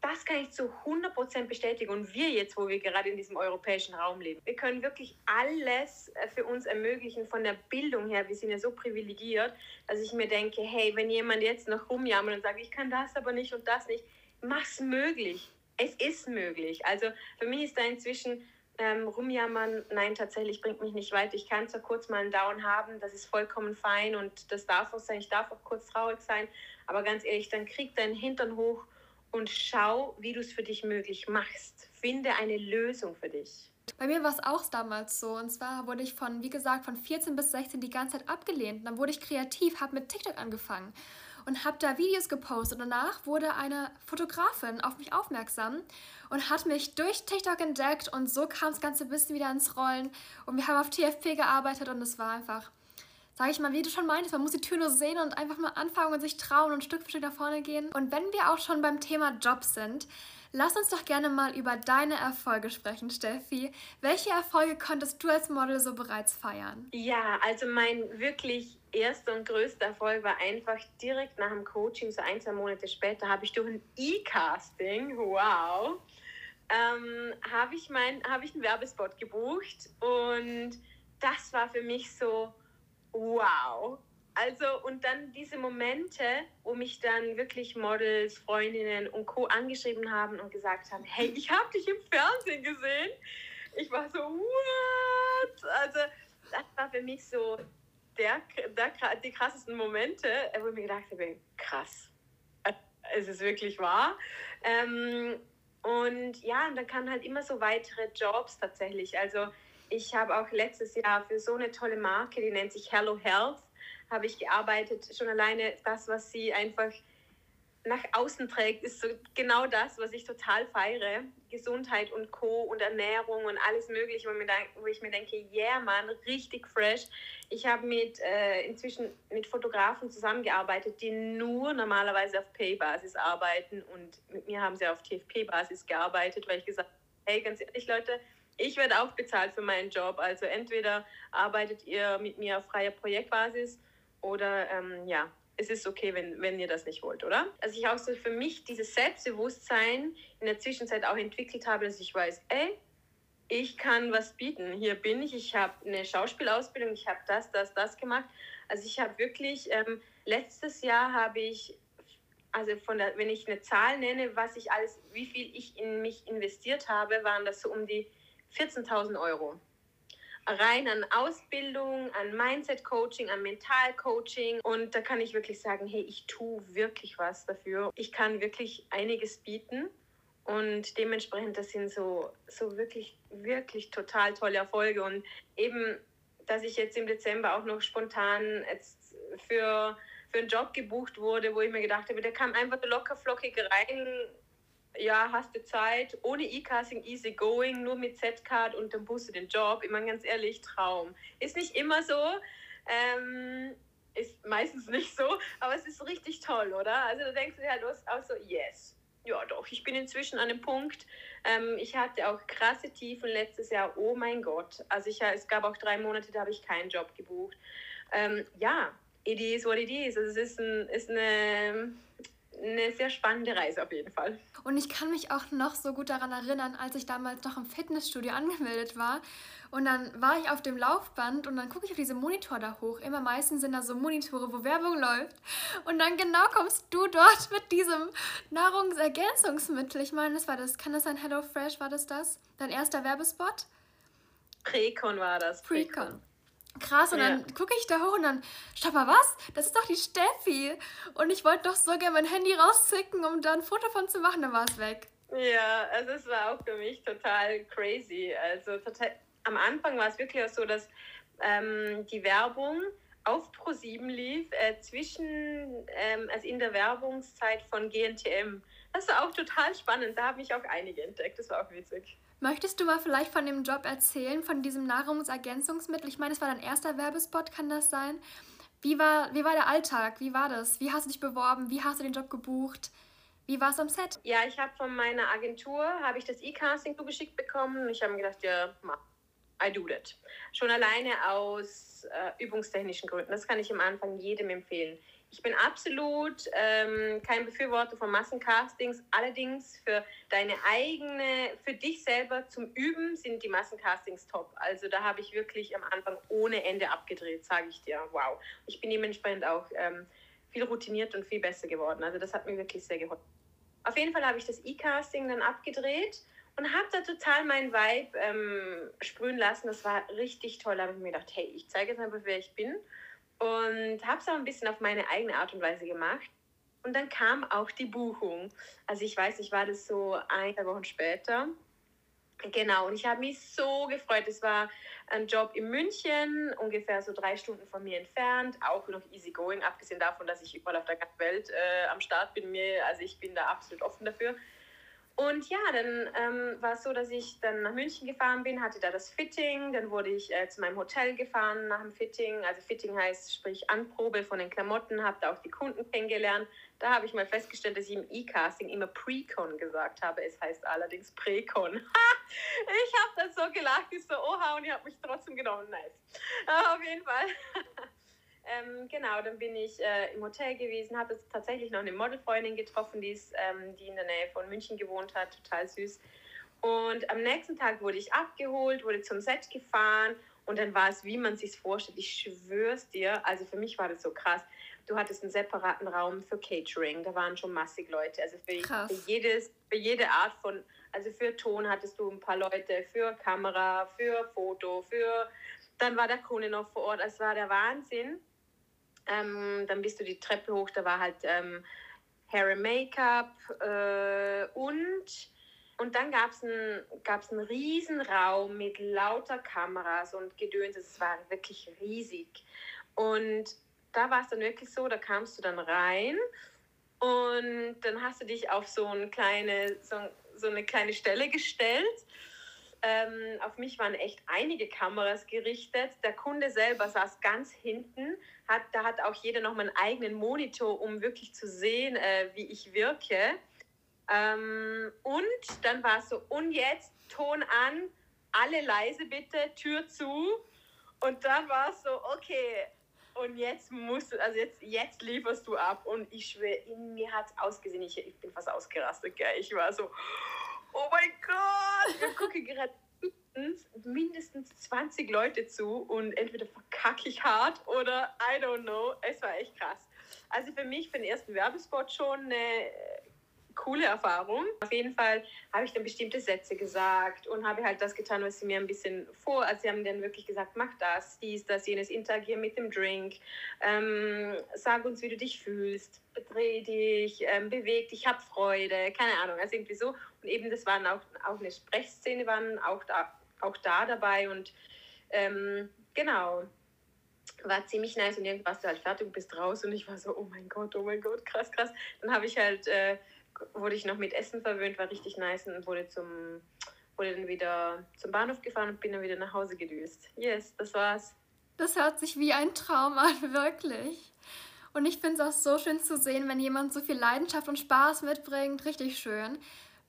Speaker 2: das kann ich zu 100% bestätigen. Und wir jetzt, wo wir gerade in diesem europäischen Raum leben, wir können wirklich alles äh, für uns ermöglichen von der Bildung her. Wir sind ja so privilegiert, dass ich mir denke, hey, wenn jemand jetzt noch rumjammert und sagt, ich kann das aber nicht und das nicht, mach's möglich. Es ist möglich. Also für mich ist da inzwischen ähm, rumjammern, nein, tatsächlich bringt mich nicht weit. Ich kann zwar kurz mal einen Down haben, das ist vollkommen fein und das darf auch sein. Ich darf auch kurz traurig sein, aber ganz ehrlich, dann krieg deinen Hintern hoch und schau, wie du es für dich möglich machst. Finde eine Lösung für dich.
Speaker 1: Bei mir war es auch damals so. Und zwar wurde ich von, wie gesagt, von 14 bis 16 die ganze Zeit abgelehnt. dann wurde ich kreativ, habe mit TikTok angefangen und habe da Videos gepostet. Und danach wurde eine Fotografin auf mich aufmerksam und hat mich durch TikTok entdeckt. Und so kam das Ganze bisschen wieder ins Rollen. Und wir haben auf TFP gearbeitet und es war einfach, sage ich mal, wie du schon meintest, man muss die Tür nur sehen und einfach mal anfangen und sich trauen und Stück für Stück nach vorne gehen. Und wenn wir auch schon beim Thema Jobs sind, Lass uns doch gerne mal über deine Erfolge sprechen, Steffi. Welche Erfolge konntest du als Model so bereits feiern?
Speaker 2: Ja, also mein wirklich erster und größter Erfolg war einfach direkt nach dem Coaching, so ein, zwei Monate später, habe ich durch ein E-Casting, wow, ähm, habe ich, hab ich einen Werbespot gebucht und das war für mich so, wow, also, und dann diese Momente, wo mich dann wirklich Models, Freundinnen und Co. angeschrieben haben und gesagt haben, hey, ich habe dich im Fernsehen gesehen. Ich war so, what? Also, das war für mich so der, der, die krassesten Momente, wo ich mir gedacht habe, krass, es ist wirklich wahr. Ähm, und ja, und dann kamen halt immer so weitere Jobs tatsächlich. Also ich habe auch letztes Jahr für so eine tolle Marke, die nennt sich Hello Health, habe ich gearbeitet. Schon alleine das, was sie einfach nach außen trägt, ist so genau das, was ich total feiere. Gesundheit und Co. und Ernährung und alles Mögliche, wo, ich mir denke, yeah, Mann, richtig fresh. Ich habe mit, äh, inzwischen mit Fotografen zusammengearbeitet, die nur normalerweise auf Pay-Basis arbeiten und mit mir haben sie auf TFP-Basis gearbeitet, weil ich gesagt habe, hey, ganz ehrlich, Leute, ich werde auch bezahlt für meinen Job. Also entweder arbeitet ihr mit mir auf freier Projektbasis oder ähm, ja, es ist okay, wenn, wenn ihr das nicht wollt, oder? Also ich auch so für mich dieses Selbstbewusstsein in der Zwischenzeit auch entwickelt habe, dass ich weiß, ey, ich kann was bieten. Hier bin ich, ich habe eine Schauspielausbildung, ich habe das, das, das gemacht. Also ich habe wirklich, ähm, letztes Jahr habe ich, also von der, wenn ich eine Zahl nenne, was ich alles, wie viel ich in mich investiert habe, waren das so um die 14.000 Euro rein an Ausbildung, an Mindset-Coaching, an Mental-Coaching. Und da kann ich wirklich sagen, hey, ich tue wirklich was dafür. Ich kann wirklich einiges bieten. Und dementsprechend, das sind so, so wirklich, wirklich total tolle Erfolge. Und eben, dass ich jetzt im Dezember auch noch spontan jetzt für, für einen Job gebucht wurde, wo ich mir gedacht habe, der kam einfach locker flockig rein ja, hast du Zeit, ohne E-Casting, easy going, nur mit Z-Card und dann buchst du den Job. Ich meine, ganz ehrlich, Traum. Ist nicht immer so, ähm, ist meistens nicht so, aber es ist richtig toll, oder? Also da denkst du dir halt auch so, yes, ja doch, ich bin inzwischen an einem Punkt. Ähm, ich hatte auch krasse Tiefen letztes Jahr. Oh mein Gott. Also ich, es gab auch drei Monate, da habe ich keinen Job gebucht. Ähm, ja, it is what it is. Also es ist, ein, ist eine, eine sehr spannende Reise auf jeden Fall.
Speaker 1: Und ich kann mich auch noch so gut daran erinnern, als ich damals noch im Fitnessstudio angemeldet war. Und dann war ich auf dem Laufband und dann gucke ich auf diese Monitor da hoch. Immer meistens sind da so Monitore, wo Werbung läuft. Und dann genau kommst du dort mit diesem Nahrungsergänzungsmittel. Ich meine, das war das, kann das sein Hello Fresh, war das das? Dein erster Werbespot?
Speaker 2: Precon war das.
Speaker 1: Precon. Krass, und ja. dann gucke ich da hoch und dann, stopp mal, was? Das ist doch die Steffi. Und ich wollte doch so gerne mein Handy rauszicken, um da ein Foto von zu machen, dann war es weg.
Speaker 2: Ja, also es war auch für mich total crazy. Also total, am Anfang war es wirklich auch so, dass ähm, die Werbung auf Pro7 lief, äh, zwischen, ähm, also in der Werbungszeit von GNTM. Das war auch total spannend. Da habe ich auch einige entdeckt. Das war auch witzig.
Speaker 1: Möchtest du mal vielleicht von dem Job erzählen, von diesem Nahrungsergänzungsmittel? Ich meine, es war dein erster Werbespot, kann das sein? Wie war, wie war der Alltag? Wie war das? Wie hast du dich beworben? Wie hast du den Job gebucht? Wie war es am Set?
Speaker 2: Ja, ich habe von meiner Agentur habe ich das E-Casting zugeschickt bekommen. Ich habe mir gedacht, ja, I do that. Schon alleine aus äh, übungstechnischen Gründen. Das kann ich am Anfang jedem empfehlen. Ich bin absolut ähm, kein Befürworter von Massencastings. Allerdings für deine eigene, für dich selber zum Üben sind die Massencastings top. Also da habe ich wirklich am Anfang ohne Ende abgedreht, sage ich dir. Wow. Ich bin dementsprechend auch ähm, viel routiniert und viel besser geworden. Also das hat mir wirklich sehr geholfen. Auf jeden Fall habe ich das E-Casting dann abgedreht und habe da total meinen Vibe ähm, sprühen lassen. Das war richtig toll. Da habe ich mir gedacht, hey, ich zeige jetzt einfach, wer ich bin und habe es auch ein bisschen auf meine eigene Art und Weise gemacht. Und dann kam auch die Buchung. Also ich weiß, ich war das so ein, zwei Wochen später. Genau, und ich habe mich so gefreut. Es war ein Job in München, ungefähr so drei Stunden von mir entfernt, auch noch easy going, abgesehen davon, dass ich überall auf der ganzen Welt äh, am Start bin. Also ich bin da absolut offen dafür. Und ja, dann ähm, war es so, dass ich dann nach München gefahren bin, hatte da das Fitting, dann wurde ich äh, zu meinem Hotel gefahren nach dem Fitting. Also Fitting heißt, sprich Anprobe von den Klamotten, habe da auch die Kunden kennengelernt. Da habe ich mal festgestellt, dass ich im E-Casting immer Pre-Con gesagt habe. Es heißt allerdings Pre-Con. ich habe das so gelacht, ich so, oha, und ihr habt mich trotzdem genommen. Nice. Aber auf jeden Fall. Ähm, genau, dann bin ich äh, im Hotel gewesen, habe tatsächlich noch eine Modelfreundin getroffen, die, ist, ähm, die in der Nähe von München gewohnt hat, total süß. Und am nächsten Tag wurde ich abgeholt, wurde zum Set gefahren und dann war es, wie man sich vorstellt. Ich schwör's dir, also für mich war das so krass. Du hattest einen separaten Raum für Catering, da waren schon massig Leute. Also für, für, jedes, für jede Art von, also für Ton hattest du ein paar Leute, für Kamera, für Foto, für dann war der Kunde noch vor Ort. Es war der Wahnsinn. Ähm, dann bist du die Treppe hoch, da war halt ähm, Hair and Make-up äh, und, und dann gab es einen, gab's einen riesen Raum mit lauter Kameras und Gedöns. Es war wirklich riesig. Und da war es dann wirklich so, da kamst du dann rein und dann hast du dich auf so eine kleine, so, so eine kleine Stelle gestellt ähm, auf mich waren echt einige Kameras gerichtet. Der Kunde selber saß ganz hinten. Hat, da hat auch jeder noch mal einen eigenen Monitor, um wirklich zu sehen, äh, wie ich wirke. Ähm, und dann war es so, und jetzt Ton an, alle leise bitte, Tür zu. Und dann war es so, okay, und jetzt musst du, also jetzt, jetzt lieferst du ab. Und ich schwöre, in mir hat es ausgesehen, ich, ich bin fast ausgerastet, gell? Ich war so, oh mein Gott, ich gucke gerade mindestens 20 Leute zu und entweder verkacke ich hart oder I don't know. Es war echt krass. Also für mich, für den ersten Werbespot schon eine coole Erfahrung. Auf jeden Fall habe ich dann bestimmte Sätze gesagt und habe halt das getan, was sie mir ein bisschen vor. Also sie haben dann wirklich gesagt, mach das, dies, das, jenes, interagier mit dem Drink, ähm, sag uns, wie du dich fühlst, dreh dich, ähm, beweg dich, hab Freude, keine Ahnung, also irgendwie so. Und eben das waren auch, auch eine Sprechszene, waren auch da, auch da dabei und ähm, genau, war ziemlich nice und irgendwann warst du halt fertig bist raus und ich war so, oh mein Gott, oh mein Gott, krass, krass. Dann habe ich halt äh, wurde ich noch mit Essen verwöhnt, war richtig nice und wurde zum wurde dann wieder zum Bahnhof gefahren und bin dann wieder nach Hause gedüst. Yes, das war's.
Speaker 1: Das hört sich wie ein Traum an, wirklich. Und ich finde es auch so schön zu sehen, wenn jemand so viel Leidenschaft und Spaß mitbringt. Richtig schön.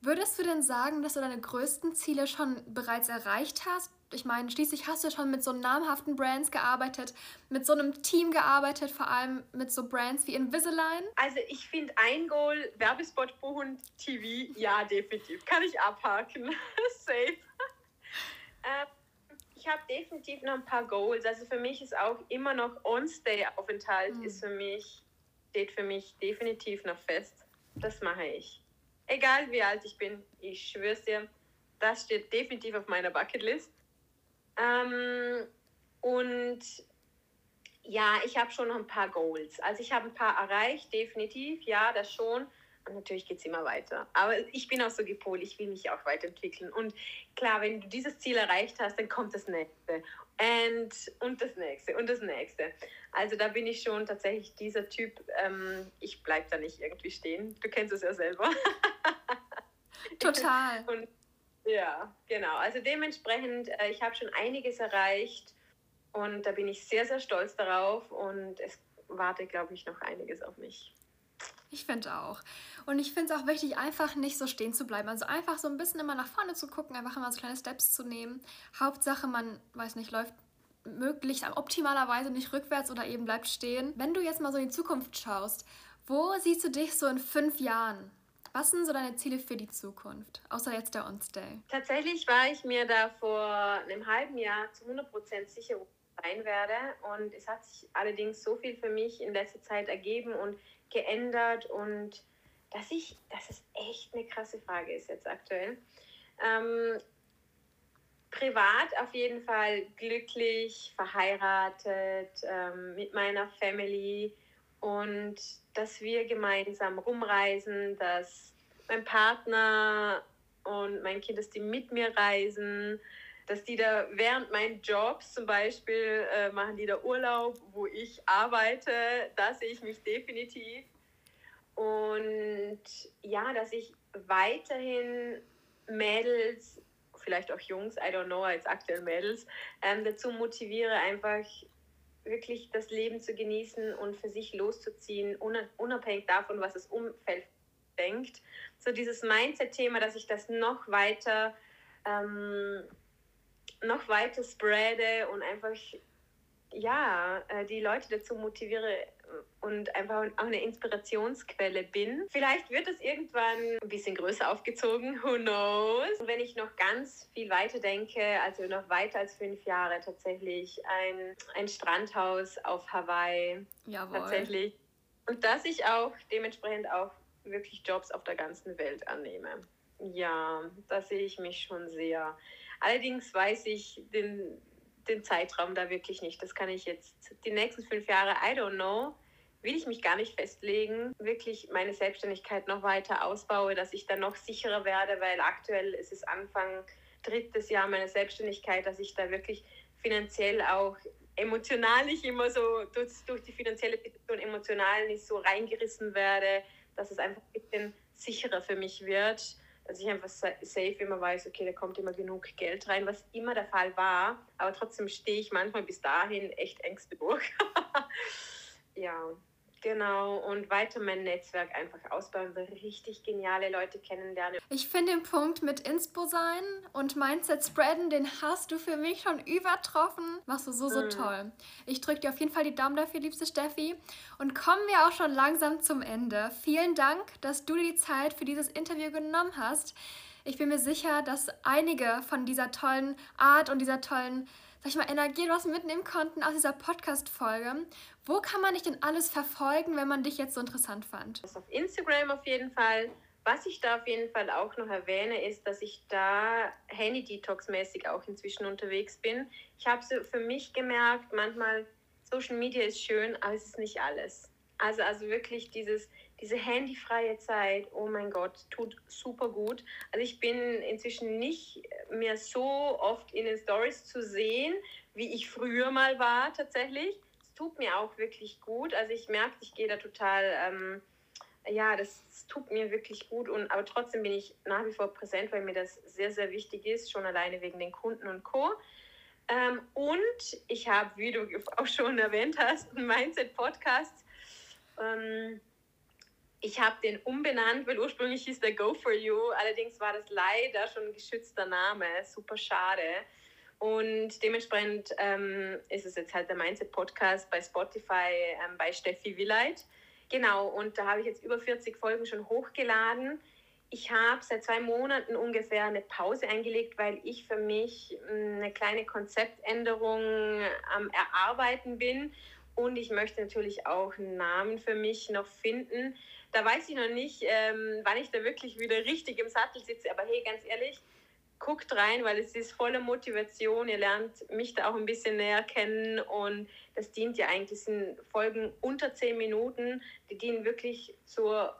Speaker 1: Würdest du denn sagen, dass du deine größten Ziele schon bereits erreicht hast? Ich meine, schließlich hast du schon mit so namhaften Brands gearbeitet, mit so einem Team gearbeitet, vor allem mit so Brands wie Invisalign.
Speaker 2: Also ich finde ein Goal, Werbespot buchen, TV, ja, definitiv. Kann ich abhaken. Safe. äh, ich habe definitiv noch ein paar Goals. Also für mich ist auch immer noch On-Stay-Aufenthalt mhm. ist für mich, steht für mich definitiv noch fest. Das mache ich. Egal wie alt ich bin, ich schwör's dir, das steht definitiv auf meiner Bucketlist. Ähm, und ja, ich habe schon noch ein paar Goals. Also ich habe ein paar erreicht, definitiv, ja, das schon. Und natürlich geht es immer weiter. Aber ich bin auch so gepolt, ich will mich auch weiterentwickeln. Und klar, wenn du dieses Ziel erreicht hast, dann kommt das nächste. Und, und das nächste und das nächste. Also da bin ich schon tatsächlich dieser Typ, ähm, ich bleibe da nicht irgendwie stehen. Du kennst es ja selber.
Speaker 1: Total.
Speaker 2: und, ja, genau. Also dementsprechend, äh, ich habe schon einiges erreicht und da bin ich sehr, sehr stolz darauf und es warte, glaube ich, noch einiges auf mich.
Speaker 1: Ich finde auch. Und ich finde es auch wichtig, einfach nicht so stehen zu bleiben. Also einfach so ein bisschen immer nach vorne zu gucken, einfach immer so kleine Steps zu nehmen. Hauptsache, man, weiß nicht, läuft möglichst optimalerweise nicht rückwärts oder eben bleibt stehen. Wenn du jetzt mal so in die Zukunft schaust, wo siehst du dich so in fünf Jahren? Was sind so deine Ziele für die Zukunft, außer jetzt der On-Stay?
Speaker 2: Tatsächlich war ich mir da vor einem halben Jahr zu 100% sicher, wo ich sein werde. Und es hat sich allerdings so viel für mich in letzter Zeit ergeben und geändert und dass ich, dass es echt eine krasse Frage ist jetzt aktuell. Ähm, privat auf jeden Fall glücklich, verheiratet, ähm, mit meiner Family und dass wir gemeinsam rumreisen, dass mein Partner und mein Kind, dass die mit mir reisen, dass die da während meinen Jobs zum Beispiel äh, machen die da Urlaub, wo ich arbeite, da sehe ich mich definitiv. Und ja, dass ich weiterhin Mädels, vielleicht auch Jungs, I don't know, als aktuell Mädels, ähm, dazu motiviere, einfach wirklich das Leben zu genießen und für sich loszuziehen, unabhängig davon, was das Umfeld denkt. So dieses Mindset-Thema, dass ich das noch weiter ähm, noch weiter spreade und einfach ja, äh, die Leute dazu motiviere und einfach auch eine Inspirationsquelle bin. Vielleicht wird es irgendwann ein bisschen größer aufgezogen, who knows. Und wenn ich noch ganz viel weiter denke, also noch weiter als fünf Jahre tatsächlich, ein, ein Strandhaus auf Hawaii.
Speaker 1: Jawohl.
Speaker 2: Tatsächlich. Und dass ich auch dementsprechend auch wirklich Jobs auf der ganzen Welt annehme. Ja, da sehe ich mich schon sehr. Allerdings weiß ich den, den Zeitraum da wirklich nicht. Das kann ich jetzt die nächsten fünf Jahre, I don't know, will ich mich gar nicht festlegen. Wirklich meine Selbstständigkeit noch weiter ausbaue, dass ich dann noch sicherer werde, weil aktuell ist es Anfang drittes Jahr meiner Selbstständigkeit, dass ich da wirklich finanziell auch emotional nicht immer so durch, durch die finanzielle Situation emotional nicht so reingerissen werde, dass es einfach ein bisschen sicherer für mich wird dass ich einfach safe immer weiß, okay, da kommt immer genug Geld rein, was immer der Fall war. Aber trotzdem stehe ich manchmal bis dahin echt Ängste durch. ja, Genau, und weiter mein Netzwerk einfach ausbauen, richtig geniale Leute kennenlernen.
Speaker 1: Ich finde den Punkt mit Inspo sein und Mindset spreaden, den hast du für mich schon übertroffen. Machst du so, so mm. toll. Ich drücke dir auf jeden Fall die Daumen dafür, liebste Steffi. Und kommen wir auch schon langsam zum Ende. Vielen Dank, dass du dir die Zeit für dieses Interview genommen hast. Ich bin mir sicher, dass einige von dieser tollen Art und dieser tollen sag ich mal, Energie was mitnehmen konnten aus dieser Podcast-Folge. Wo kann man dich denn alles verfolgen, wenn man dich jetzt so interessant fand?
Speaker 2: Das auf Instagram auf jeden Fall. Was ich da auf jeden Fall auch noch erwähne, ist, dass ich da Handy-Detox-mäßig auch inzwischen unterwegs bin. Ich habe so für mich gemerkt, manchmal Social Media ist schön, aber es ist nicht alles. Also, also wirklich dieses, diese handyfreie Zeit, oh mein Gott, tut super gut. Also ich bin inzwischen nicht mehr so oft in den Stories zu sehen, wie ich früher mal war tatsächlich. Es tut mir auch wirklich gut. Also ich merke, ich gehe da total, ähm, ja, das, das, tut mir wirklich gut. Und, aber trotzdem bin ich nach wie vor präsent, weil mir das sehr, sehr wichtig ist, schon alleine wegen den Kunden und Co. Ähm, und ich habe, wie du auch schon erwähnt hast, einen Mindset-Podcast Ähm, ich habe den umbenannt, weil ursprünglich hieß der Go for You. Allerdings war das leider schon ein geschützter Name. Super schade. Und dementsprechend ähm, ist es jetzt halt der Mindset-Podcast bei Spotify ähm, bei Steffi Willeit. Genau, und da habe ich jetzt über 40 Folgen schon hochgeladen. Ich habe seit zwei Monaten ungefähr eine Pause eingelegt, weil ich für mich hm, eine kleine Konzeptänderung am Erarbeiten bin. Und ich möchte natürlich auch einen Namen für mich noch finden. Da weiß ich noch nicht, ähm, wann ich da wirklich wieder richtig im Sattel sitze. Aber hey, ganz ehrlich, guckt rein, weil es ist voller Motivation. Ihr lernt mich da auch ein bisschen näher kennen und das dient ja eigentlich, sind Folgen unter zehn Minuten, die dienen wirklich zur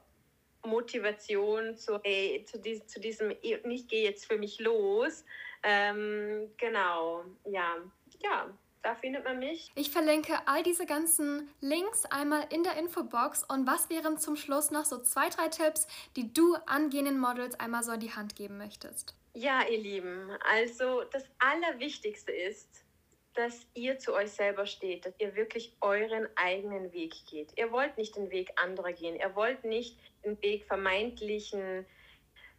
Speaker 2: Motivation, zu, ey, zu, diesem, zu diesem, ich gehe jetzt für mich los. Ähm, genau, ja, ja, da findet man mich.
Speaker 1: Ich verlinke all diese ganzen Links einmal in der Infobox. Und was wären zum Schluss noch so zwei, drei Tipps, die du angehenden Models einmal so in die Hand geben möchtest?
Speaker 2: Ja, ihr Lieben, also das Allerwichtigste ist, dass ihr zu euch selber steht, dass ihr wirklich euren eigenen Weg geht. Ihr wollt nicht den Weg anderer gehen. Ihr wollt nicht den Weg vermeintlichen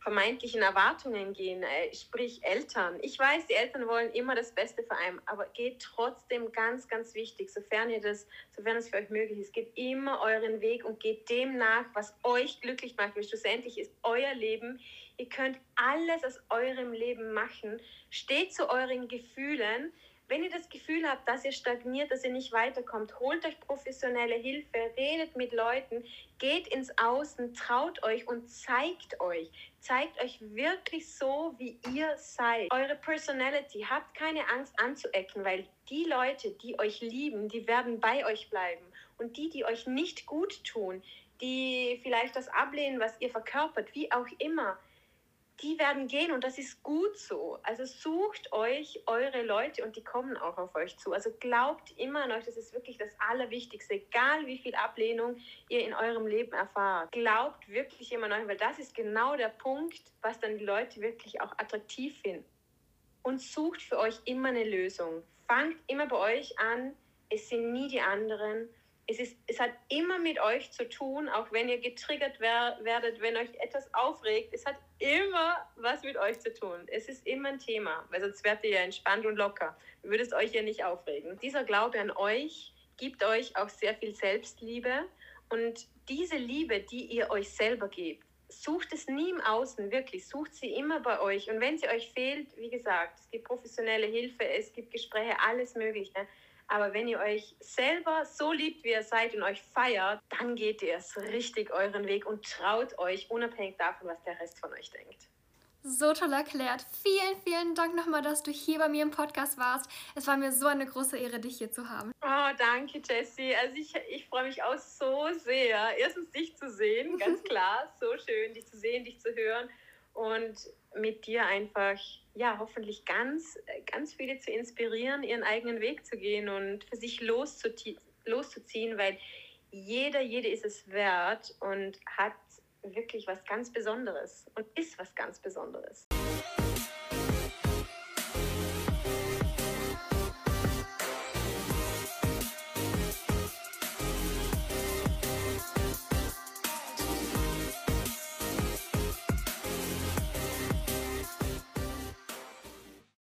Speaker 2: vermeintlichen Erwartungen gehen, äh, sprich Eltern. Ich weiß, die Eltern wollen immer das Beste für einen, aber geht trotzdem ganz, ganz wichtig, sofern ihr das, sofern es für euch möglich ist, geht immer euren Weg und geht dem nach, was euch glücklich macht, weil schlussendlich ist euer Leben. Ihr könnt alles aus eurem Leben machen. Steht zu euren Gefühlen. Wenn ihr das Gefühl habt, dass ihr stagniert, dass ihr nicht weiterkommt, holt euch professionelle Hilfe, redet mit Leuten, geht ins Außen, traut euch und zeigt euch. Zeigt euch wirklich so, wie ihr seid. Eure Personality. Habt keine Angst anzuecken, weil die Leute, die euch lieben, die werden bei euch bleiben. Und die, die euch nicht gut tun, die vielleicht das ablehnen, was ihr verkörpert, wie auch immer, die werden gehen und das ist gut so. Also sucht euch eure Leute und die kommen auch auf euch zu. Also glaubt immer an euch, das ist wirklich das Allerwichtigste, egal wie viel Ablehnung ihr in eurem Leben erfahrt. Glaubt wirklich immer an euch, weil das ist genau der Punkt, was dann die Leute wirklich auch attraktiv finden. Und sucht für euch immer eine Lösung. Fangt immer bei euch an, es sind nie die anderen es, ist, es hat immer mit euch zu tun, auch wenn ihr getriggert wer werdet, wenn euch etwas aufregt. Es hat immer was mit euch zu tun. Es ist immer ein Thema, weil sonst werdet ihr ja entspannt und locker. Würde es euch ja nicht aufregen. Dieser Glaube an euch gibt euch auch sehr viel Selbstliebe und diese Liebe, die ihr euch selber gebt, sucht es nie im Außen, wirklich, sucht sie immer bei euch. Und wenn sie euch fehlt, wie gesagt, es gibt professionelle Hilfe, es gibt Gespräche, alles Mögliche. Aber wenn ihr euch selber so liebt, wie ihr seid und euch feiert, dann geht ihr es richtig euren Weg und traut euch, unabhängig davon, was der Rest von euch denkt.
Speaker 1: So toll erklärt. Vielen, vielen Dank nochmal, dass du hier bei mir im Podcast warst. Es war mir so eine große Ehre, dich hier zu haben.
Speaker 2: Oh, danke, Jessie. Also ich, ich freue mich auch so sehr, erstens dich zu sehen, ganz klar. So schön, dich zu sehen, dich zu hören und mit dir einfach, ja, hoffentlich ganz, ganz viele zu inspirieren, ihren eigenen Weg zu gehen und für sich loszuziehen, weil jeder, jede ist es wert und hat wirklich was ganz Besonderes und ist was ganz Besonderes.